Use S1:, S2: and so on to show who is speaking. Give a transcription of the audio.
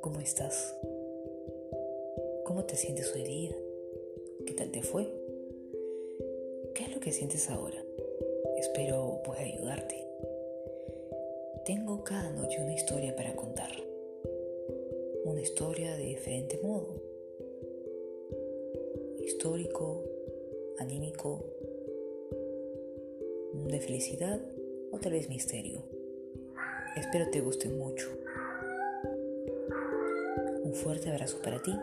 S1: ¿cómo estás? ¿Cómo te sientes hoy día? ¿Qué tal te fue? ¿Qué es lo que sientes ahora? Espero pueda ayudarte. Tengo cada noche una historia para contar. Una historia de diferente modo. Histórico, anímico, de felicidad o tal vez misterio. Espero te guste mucho. Un fuerte abrazo para ti